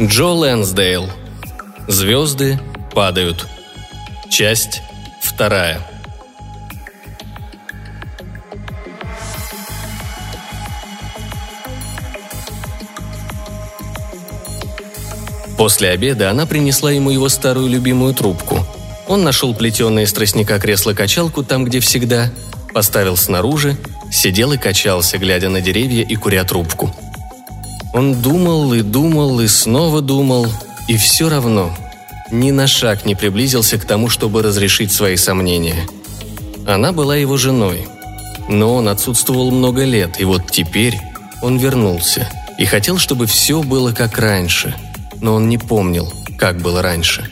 Джо Лэнсдейл. Звезды падают. Часть вторая. После обеда она принесла ему его старую любимую трубку. Он нашел плетеное из тростника кресло-качалку там, где всегда, поставил снаружи, сидел и качался, глядя на деревья и куря трубку. Он думал и думал и снова думал, и все равно ни на шаг не приблизился к тому, чтобы разрешить свои сомнения. Она была его женой, но он отсутствовал много лет, и вот теперь он вернулся и хотел, чтобы все было как раньше, но он не помнил, как было раньше.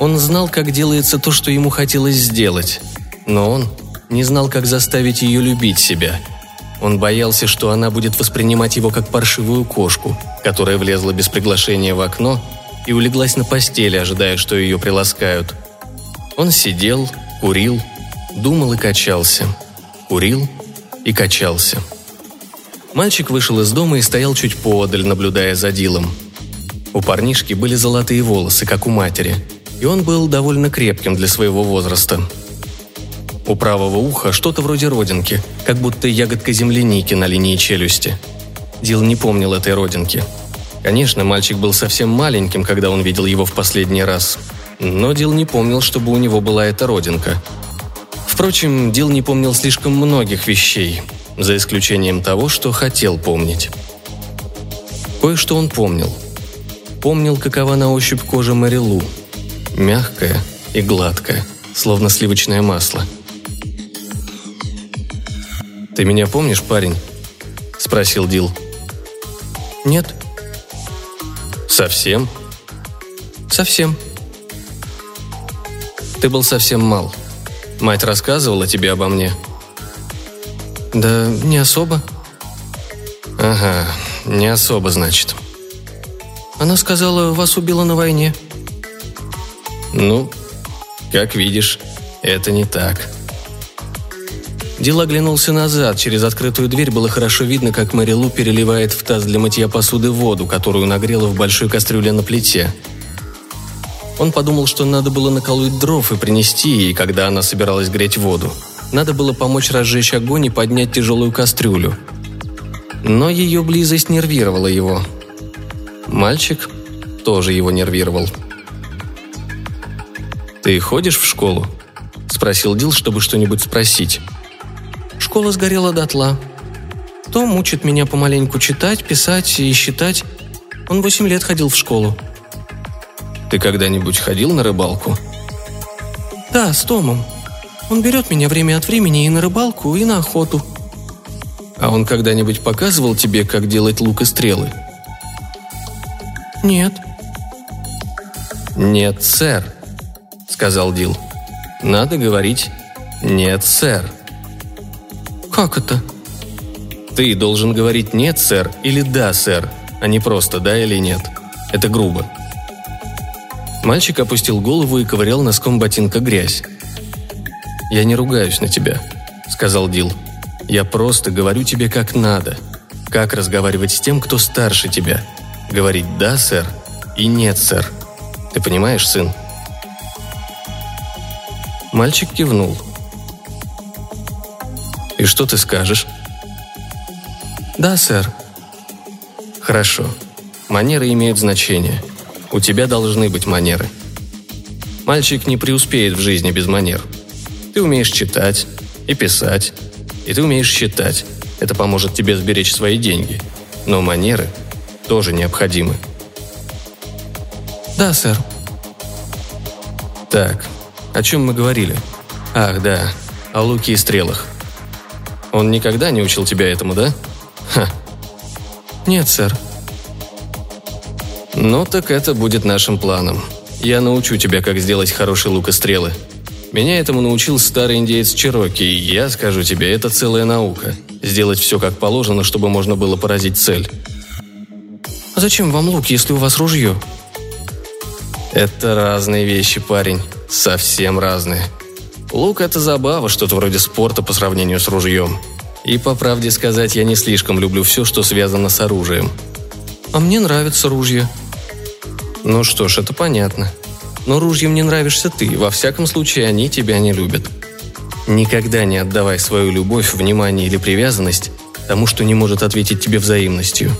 Он знал, как делается то, что ему хотелось сделать, но он не знал, как заставить ее любить себя. Он боялся, что она будет воспринимать его как паршивую кошку, которая влезла без приглашения в окно и улеглась на постели, ожидая, что ее приласкают. Он сидел, курил, думал и качался. Курил и качался. Мальчик вышел из дома и стоял чуть поодаль, наблюдая за Дилом. У парнишки были золотые волосы, как у матери, и он был довольно крепким для своего возраста. У правого уха что-то вроде родинки, как будто ягодка земляники на линии челюсти. Дил не помнил этой родинки – Конечно, мальчик был совсем маленьким, когда он видел его в последний раз. Но Дил не помнил, чтобы у него была эта родинка. Впрочем, Дил не помнил слишком многих вещей, за исключением того, что хотел помнить. Кое-что он помнил. Помнил, какова на ощупь кожа Марилу. Мягкая и гладкая, словно сливочное масло. «Ты меня помнишь, парень?» – спросил Дил. «Нет», Совсем? Совсем. Ты был совсем мал. Мать рассказывала тебе обо мне? Да не особо. Ага, не особо, значит. Она сказала, вас убила на войне. Ну, как видишь, это не так. Дил оглянулся назад. Через открытую дверь было хорошо видно, как Мэри Лу переливает в таз для мытья посуды воду, которую нагрела в большой кастрюле на плите. Он подумал, что надо было наколоть дров и принести ей, когда она собиралась греть воду. Надо было помочь разжечь огонь и поднять тяжелую кастрюлю. Но ее близость нервировала его. Мальчик тоже его нервировал. «Ты ходишь в школу?» – спросил Дил, чтобы что-нибудь спросить. Школа сгорела дотла. Том учит меня помаленьку читать, писать и считать. Он восемь лет ходил в школу. Ты когда-нибудь ходил на рыбалку? Да, с Томом. Он берет меня время от времени и на рыбалку, и на охоту. А он когда-нибудь показывал тебе, как делать лук и стрелы? Нет. Нет, сэр, сказал Дил. Надо говорить «нет, сэр». «Как это?» «Ты должен говорить «нет, сэр» или «да, сэр», а не просто «да» или «нет». Это грубо». Мальчик опустил голову и ковырял носком ботинка грязь. «Я не ругаюсь на тебя», — сказал Дил. «Я просто говорю тебе как надо. Как разговаривать с тем, кто старше тебя. Говорить «да, сэр» и «нет, сэр». Ты понимаешь, сын?» Мальчик кивнул — и что ты скажешь?» «Да, сэр». «Хорошо. Манеры имеют значение. У тебя должны быть манеры. Мальчик не преуспеет в жизни без манер. Ты умеешь читать и писать, и ты умеешь считать. Это поможет тебе сберечь свои деньги. Но манеры тоже необходимы». «Да, сэр». «Так, о чем мы говорили?» «Ах, да, о луке и стрелах. Он никогда не учил тебя этому, да? Ха. Нет, сэр. Ну так это будет нашим планом. Я научу тебя, как сделать хороший лук и стрелы. Меня этому научил старый индеец Чироки, и я скажу тебе, это целая наука. Сделать все как положено, чтобы можно было поразить цель. А зачем вам лук, если у вас ружье? Это разные вещи, парень. Совсем разные. Лук – это забава, что-то вроде спорта по сравнению с ружьем. И, по правде сказать, я не слишком люблю все, что связано с оружием. «А мне нравятся ружья». «Ну что ж, это понятно. Но ружьям не нравишься ты, во всяком случае они тебя не любят. Никогда не отдавай свою любовь, внимание или привязанность тому, что не может ответить тебе взаимностью».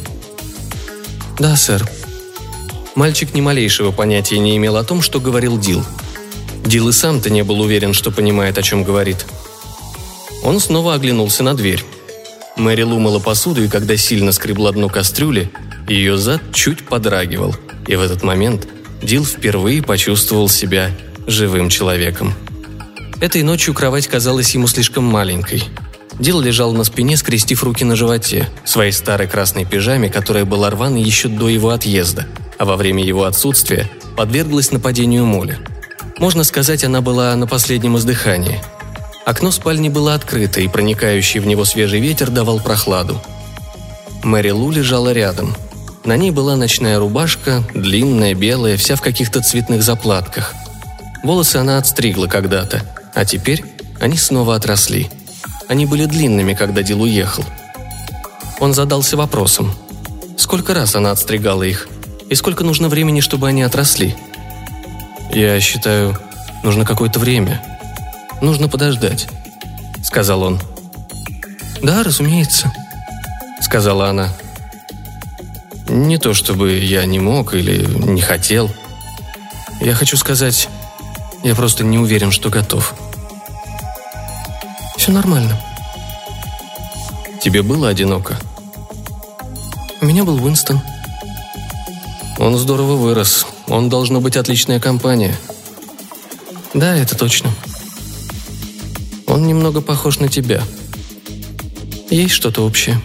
«Да, сэр». Мальчик ни малейшего понятия не имел о том, что говорил Дил. Дил и сам-то не был уверен, что понимает, о чем говорит. Он снова оглянулся на дверь. Мэри лумала посуду, и когда сильно скребла дно кастрюли, ее зад чуть подрагивал, и в этот момент Дил впервые почувствовал себя живым человеком. Этой ночью кровать казалась ему слишком маленькой. Дил лежал на спине, скрестив руки на животе, в своей старой красной пижаме, которая была рваной еще до его отъезда, а во время его отсутствия подверглась нападению моли. Можно сказать, она была на последнем издыхании – Окно спальни было открыто, и проникающий в него свежий ветер давал прохладу. Мэри Лу лежала рядом. На ней была ночная рубашка, длинная, белая, вся в каких-то цветных заплатках. Волосы она отстригла когда-то, а теперь они снова отросли. Они были длинными, когда Дил уехал. Он задался вопросом. Сколько раз она отстригала их? И сколько нужно времени, чтобы они отросли? Я считаю, нужно какое-то время, нужно подождать», — сказал он. «Да, разумеется», — сказала она. «Не то чтобы я не мог или не хотел. Я хочу сказать, я просто не уверен, что готов». «Все нормально». «Тебе было одиноко?» «У меня был Уинстон». «Он здорово вырос. Он должно быть отличная компания». «Да, это точно», он немного похож на тебя. Есть что-то общее?»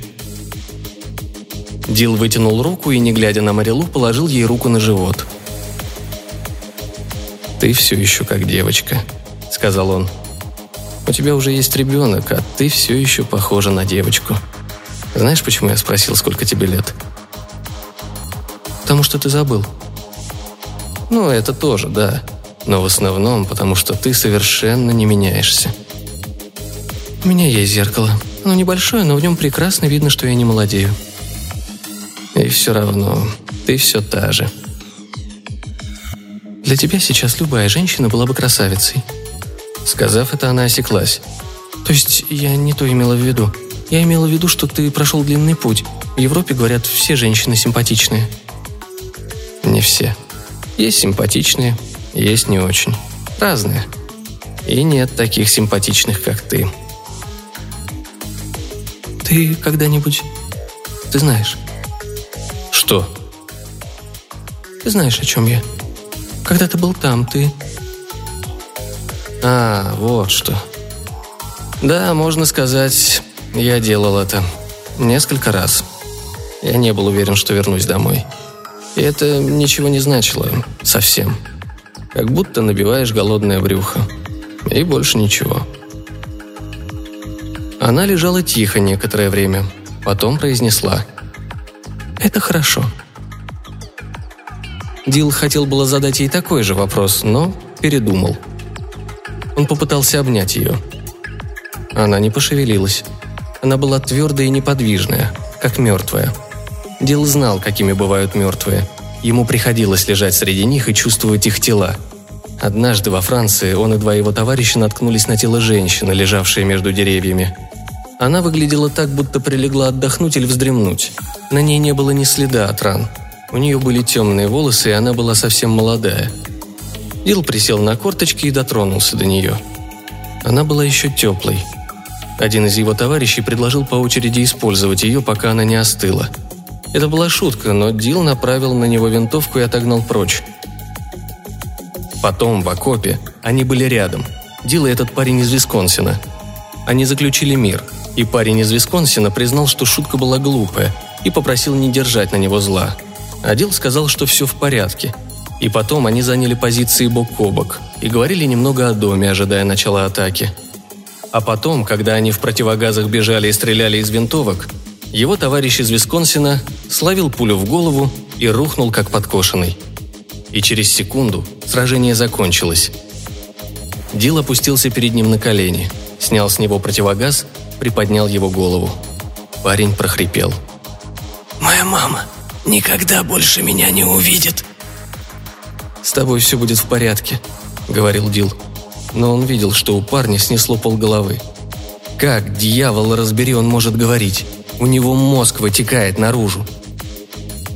Дил вытянул руку и, не глядя на Марилу, положил ей руку на живот. «Ты все еще как девочка», — сказал он. «У тебя уже есть ребенок, а ты все еще похожа на девочку. Знаешь, почему я спросил, сколько тебе лет?» «Потому что ты забыл». «Ну, это тоже, да. Но в основном, потому что ты совершенно не меняешься». У меня есть зеркало. Оно небольшое, но в нем прекрасно видно, что я не молодею. И все равно, ты все та же. Для тебя сейчас любая женщина была бы красавицей. Сказав это, она осеклась. То есть я не то имела в виду. Я имела в виду, что ты прошел длинный путь. В Европе, говорят, все женщины симпатичные. Не все. Есть симпатичные, есть не очень. Разные. И нет таких симпатичных, как ты. Ты когда-нибудь... Ты знаешь. Что? Ты знаешь, о чем я. Когда ты был там, ты... А, вот что. Да, можно сказать, я делал это. Несколько раз. Я не был уверен, что вернусь домой. И это ничего не значило. Совсем. Как будто набиваешь голодное брюхо. И больше ничего. Она лежала тихо некоторое время, потом произнесла. «Это хорошо». Дил хотел было задать ей такой же вопрос, но передумал. Он попытался обнять ее. Она не пошевелилась. Она была твердая и неподвижная, как мертвая. Дил знал, какими бывают мертвые. Ему приходилось лежать среди них и чувствовать их тела. Однажды во Франции он и два его товарища наткнулись на тело женщины, лежавшей между деревьями. Она выглядела так, будто прилегла отдохнуть или вздремнуть. На ней не было ни следа от ран. У нее были темные волосы, и она была совсем молодая. Дил присел на корточки и дотронулся до нее. Она была еще теплой. Один из его товарищей предложил по очереди использовать ее, пока она не остыла. Это была шутка, но Дил направил на него винтовку и отогнал прочь. Потом, в окопе, они были рядом. Дил и этот парень из Висконсина. Они заключили мир – и парень из Висконсина признал, что шутка была глупая, и попросил не держать на него зла. Адил сказал, что все в порядке. И потом они заняли позиции бок о бок и говорили немного о доме, ожидая начала атаки. А потом, когда они в противогазах бежали и стреляли из винтовок, его товарищ из Висконсина словил пулю в голову и рухнул как подкошенный. И через секунду сражение закончилось. Дил опустился перед ним на колени, снял с него противогаз приподнял его голову. Парень прохрипел. «Моя мама! никогда больше меня не увидит». «С тобой все будет в порядке», — говорил Дил. Но он видел, что у парня снесло полголовы. Как, дьявол, разбери, он может говорить? У него мозг вытекает наружу.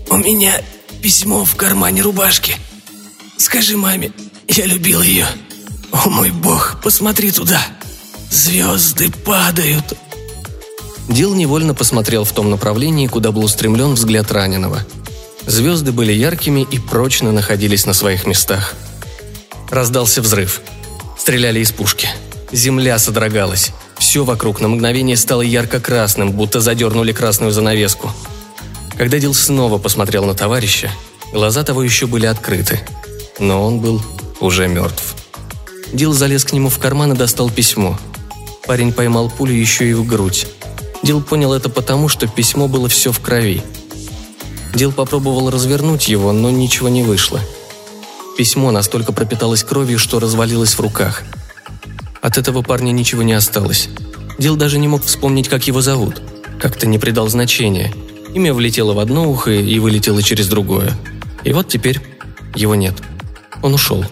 «У меня письмо в кармане рубашки. Скажи маме, я любил ее. О мой бог, посмотри туда. Звезды падают». Дил невольно посмотрел в том направлении, куда был устремлен взгляд раненого. Звезды были яркими и прочно находились на своих местах. Раздался взрыв. Стреляли из пушки. Земля содрогалась. Все вокруг на мгновение стало ярко-красным, будто задернули красную занавеску. Когда Дил снова посмотрел на товарища, глаза того еще были открыты. Но он был уже мертв. Дил залез к нему в карман и достал письмо. Парень поймал пулю еще и в грудь. Дил понял это потому, что письмо было все в крови. Дил попробовал развернуть его, но ничего не вышло. Письмо настолько пропиталось кровью, что развалилось в руках. От этого парня ничего не осталось. Дил даже не мог вспомнить, как его зовут. Как-то не придал значения. Имя влетело в одно ухо и вылетело через другое. И вот теперь его нет. Он ушел.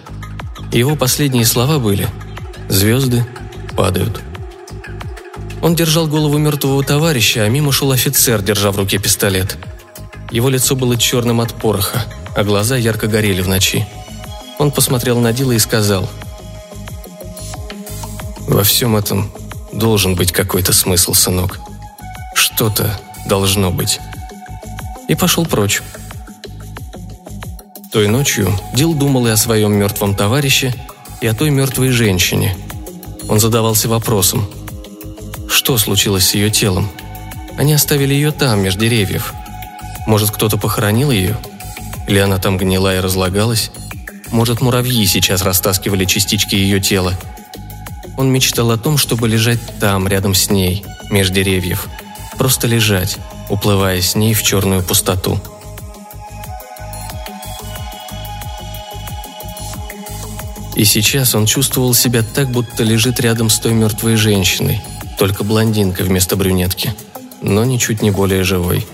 Его последние слова были «Звезды падают». Он держал голову мертвого товарища, а мимо шел офицер, держа в руке пистолет. Его лицо было черным от пороха, а глаза ярко горели в ночи. Он посмотрел на Дила и сказал «Во всем этом должен быть какой-то смысл, сынок. Что-то должно быть». И пошел прочь. Той ночью Дил думал и о своем мертвом товарище, и о той мертвой женщине. Он задавался вопросом, что случилось с ее телом? Они оставили ее там, между деревьев. Может, кто-то похоронил ее? Или она там гнила и разлагалась? Может, муравьи сейчас растаскивали частички ее тела? Он мечтал о том, чтобы лежать там, рядом с ней, меж деревьев. Просто лежать, уплывая с ней в черную пустоту. И сейчас он чувствовал себя так, будто лежит рядом с той мертвой женщиной – только блондинка вместо брюнетки, но ничуть не более живой.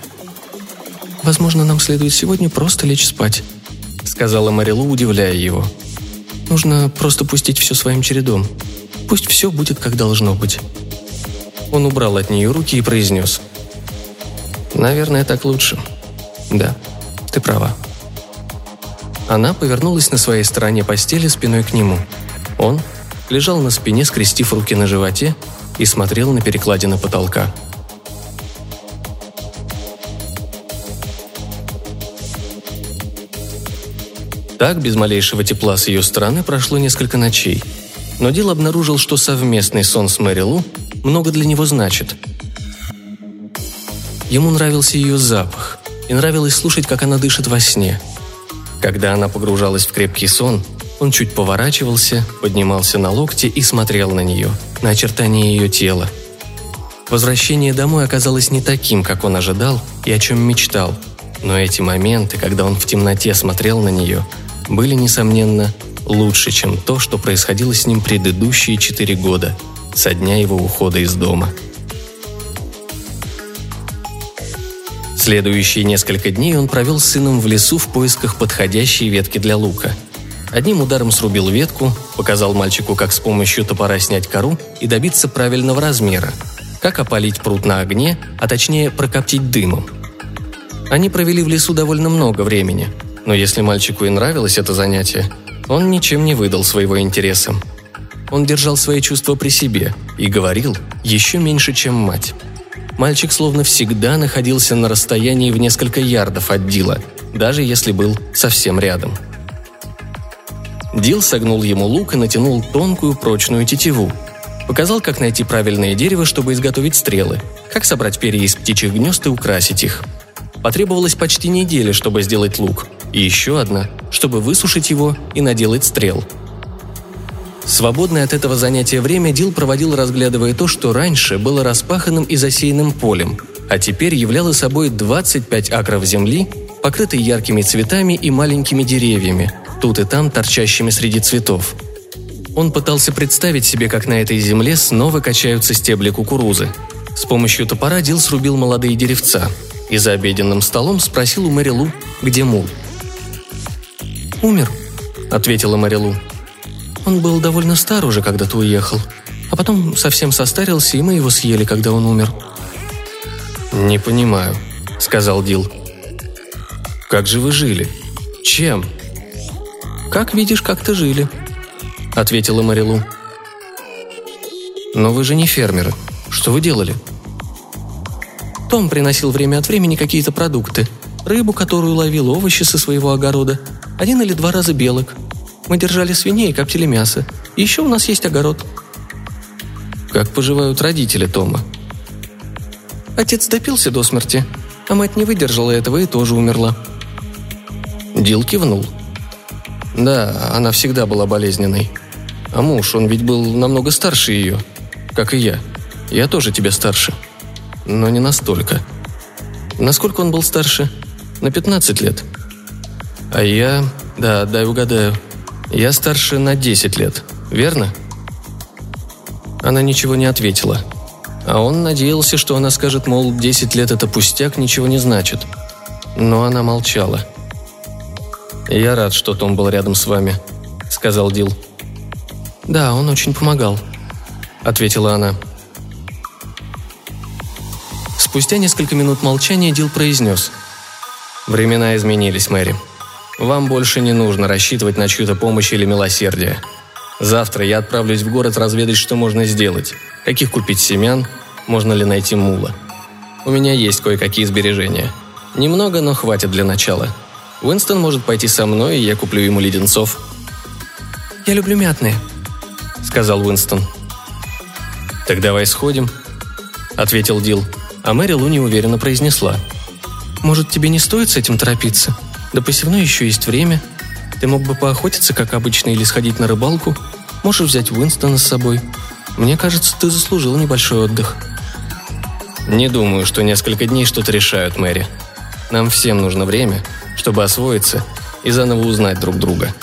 «Возможно, нам следует сегодня просто лечь спать», — сказала Марилу, удивляя его. «Нужно просто пустить все своим чередом. Пусть все будет, как должно быть». Он убрал от нее руки и произнес. «Наверное, так лучше. Да, ты права». Она повернулась на своей стороне постели спиной к нему. Он лежал на спине, скрестив руки на животе и смотрел на перекладины потолка. Так, без малейшего тепла с ее стороны, прошло несколько ночей. Но Дил обнаружил, что совместный сон с Мэри Лу много для него значит. Ему нравился ее запах, и нравилось слушать, как она дышит во сне. Когда она погружалась в крепкий сон, он чуть поворачивался, поднимался на локти и смотрел на нее, на очертания ее тела. Возвращение домой оказалось не таким, как он ожидал и о чем мечтал. Но эти моменты, когда он в темноте смотрел на нее, были, несомненно, лучше, чем то, что происходило с ним предыдущие четыре года, со дня его ухода из дома. Следующие несколько дней он провел с сыном в лесу в поисках подходящей ветки для лука – Одним ударом срубил ветку, показал мальчику, как с помощью топора снять кору и добиться правильного размера, как опалить пруд на огне, а точнее прокоптить дымом. Они провели в лесу довольно много времени, но если мальчику и нравилось это занятие, он ничем не выдал своего интереса. Он держал свои чувства при себе и говорил еще меньше, чем мать. Мальчик словно всегда находился на расстоянии в несколько ярдов от Дила, даже если был совсем рядом – Дил согнул ему лук и натянул тонкую прочную тетиву. Показал, как найти правильное дерево, чтобы изготовить стрелы, как собрать перья из птичьих гнезд и украсить их. Потребовалось почти неделя, чтобы сделать лук, и еще одна, чтобы высушить его и наделать стрел. Свободное от этого занятия время Дил проводил, разглядывая то, что раньше было распаханным и засеянным полем, а теперь являло собой 25 акров земли, покрытой яркими цветами и маленькими деревьями – тут и там торчащими среди цветов. Он пытался представить себе, как на этой земле снова качаются стебли кукурузы. С помощью топора Дил срубил молодые деревца. и за обеденным столом спросил у Мэри Лу, где мул. «Умер», — ответила Мэри Лу. «Он был довольно стар уже, когда ты уехал. А потом совсем состарился, и мы его съели, когда он умер». «Не понимаю», — сказал Дил. «Как же вы жили? Чем?» «Как видишь, как-то жили», — ответила Марилу. «Но вы же не фермеры. Что вы делали?» Том приносил время от времени какие-то продукты. Рыбу, которую ловил, овощи со своего огорода. Один или два раза белок. Мы держали свиней и коптили мясо. И еще у нас есть огород. Как поживают родители Тома? Отец допился до смерти, а мать не выдержала этого и тоже умерла. Дил кивнул. Да, она всегда была болезненной. А муж, он ведь был намного старше ее, как и я. Я тоже тебе старше. Но не настолько. Насколько он был старше? На 15 лет. А я... Да, дай угадаю. Я старше на 10 лет, верно? Она ничего не ответила. А он надеялся, что она скажет, мол, 10 лет это пустяк, ничего не значит. Но она молчала. «Я рад, что Том был рядом с вами», — сказал Дил. «Да, он очень помогал», — ответила она. Спустя несколько минут молчания Дил произнес. «Времена изменились, Мэри. Вам больше не нужно рассчитывать на чью-то помощь или милосердие. Завтра я отправлюсь в город разведать, что можно сделать. Каких купить семян, можно ли найти мула. У меня есть кое-какие сбережения. Немного, но хватит для начала. Уинстон может пойти со мной, и я куплю ему леденцов». «Я люблю мятные», — сказал Уинстон. «Так давай сходим», — ответил Дил, а Мэри Лу неуверенно произнесла. «Может, тебе не стоит с этим торопиться? До посевной еще есть время. Ты мог бы поохотиться, как обычно, или сходить на рыбалку. Можешь взять Уинстона с собой. Мне кажется, ты заслужил небольшой отдых». «Не думаю, что несколько дней что-то решают, Мэри. Нам всем нужно время, чтобы освоиться и заново узнать друг друга»,